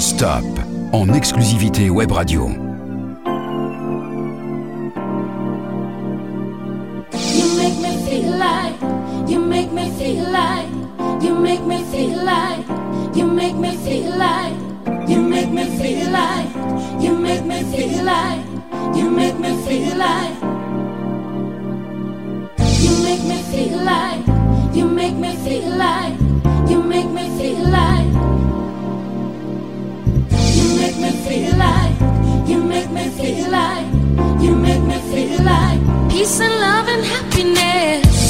Non-stop en exclusivité web radio. You make me feel like, you make me feel like, you make me feel like, you make me feel like, you make me feel like, you make me feel like, you make me feel like, you make me feel like, you make me feel like, feel like, you make me feel like, you make me feel like peace and love and happiness.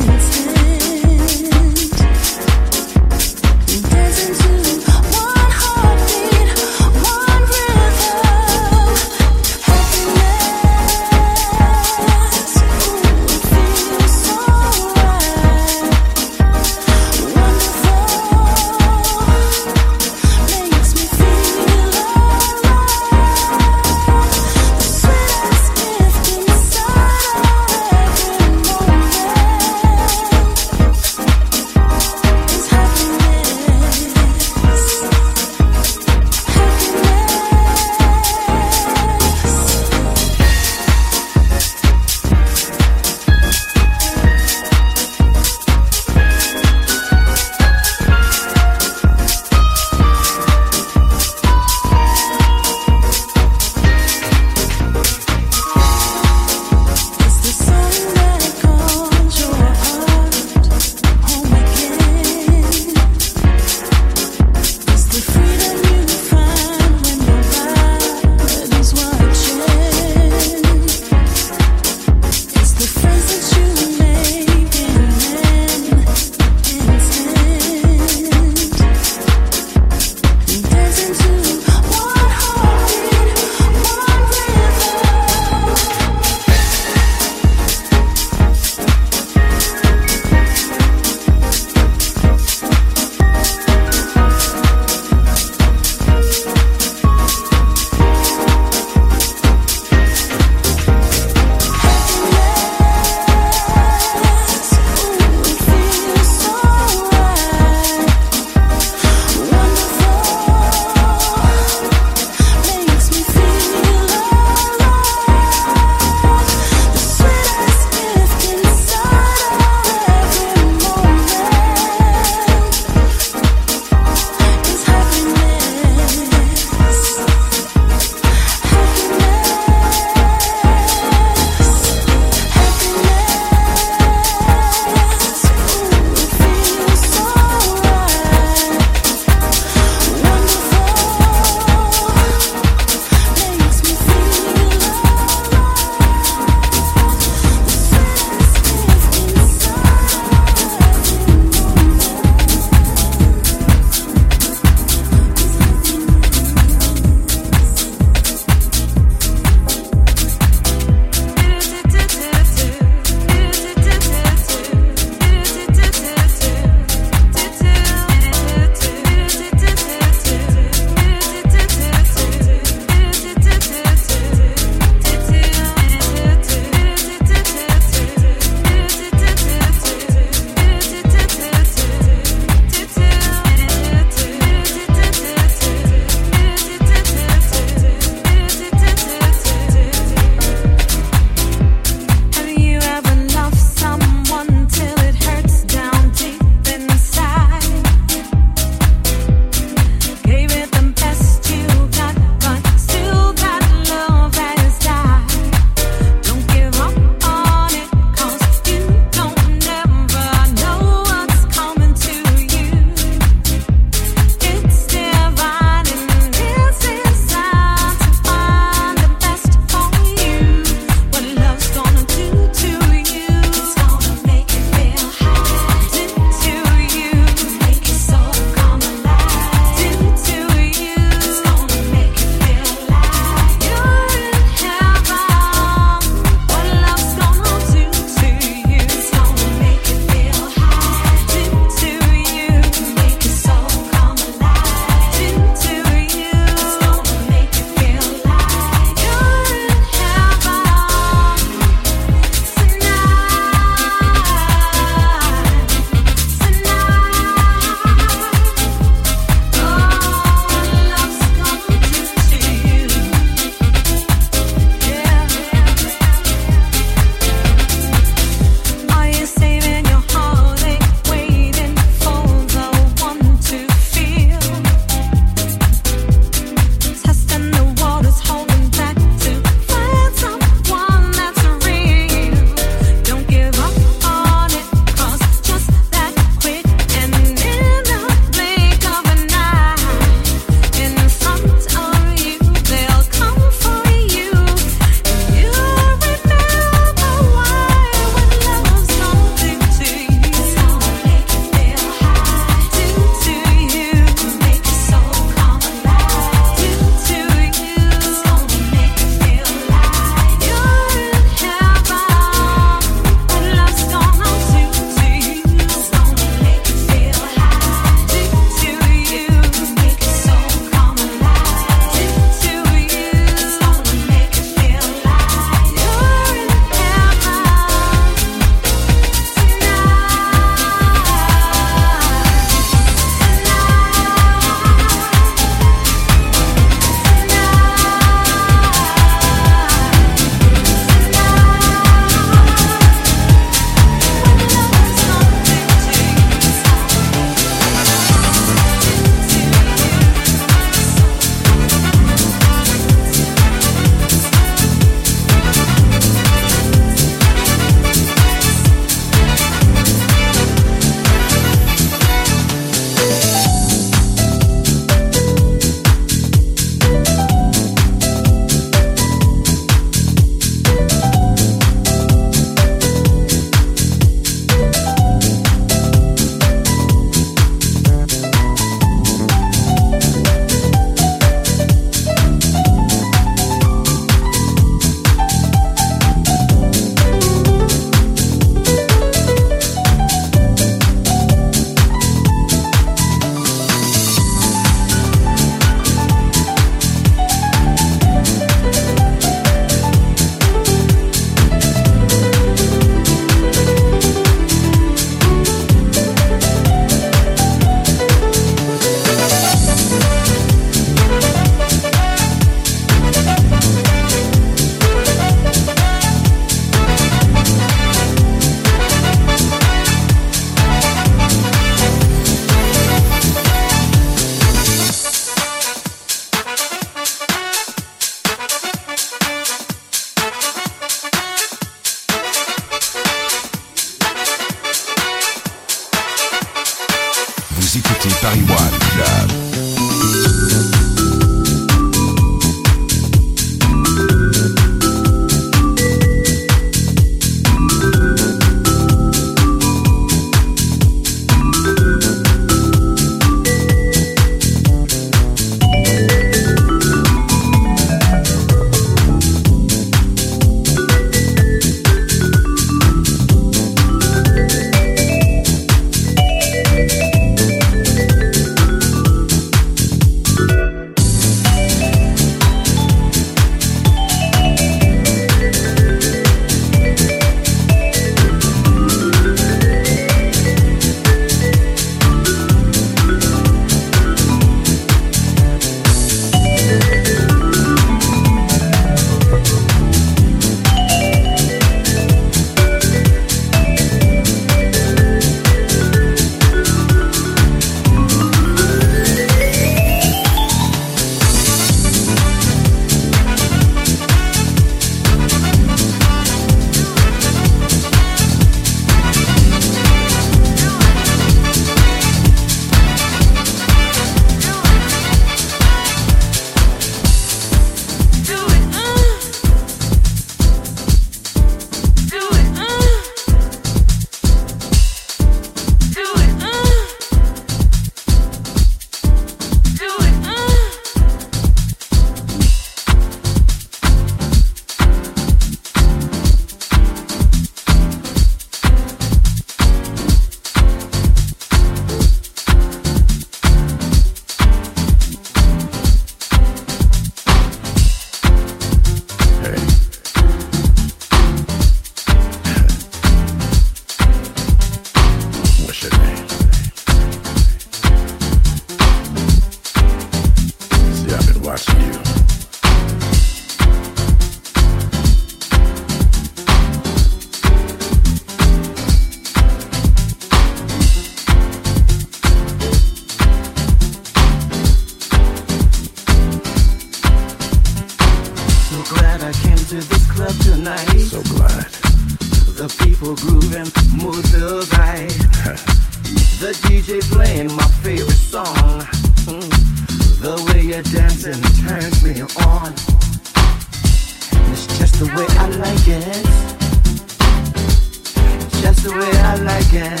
like it.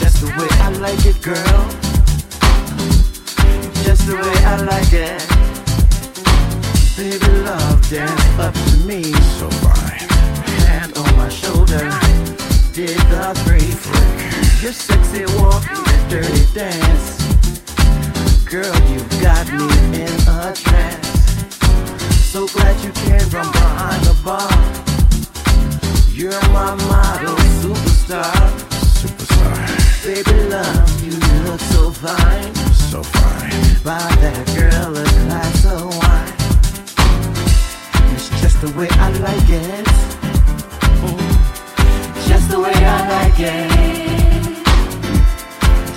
Just the way I like it, girl. Just the way I like it. Baby, love, dance up to me. So fine. Hand on my shoulder. Did the three flick. Your sexy walk, your dirty dance. Girl, you got me in a trance. So glad you came from behind the bar you're my model, superstar. Superstar. Baby love, you look so fine. So fine. Buy that girl a glass of wine. It's just the way I like it. Just the way I like it.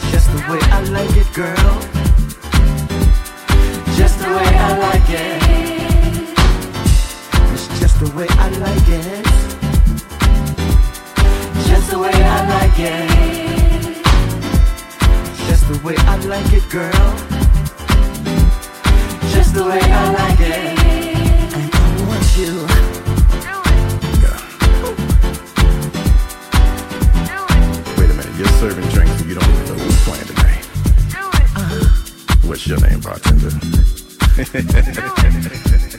Just the way I like it, girl. Just the way I like it. It's just the way I like it the way I like it. Just the way I like it, girl. Just the way I like it. I. Do it. Yeah. Do it. Wait a minute, you're serving drinks and you don't even know who's playing today. Do it. Uh, What's your name, bartender? Do it.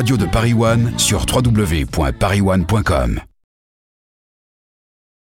Radio de Paris One sur www.parisone.com.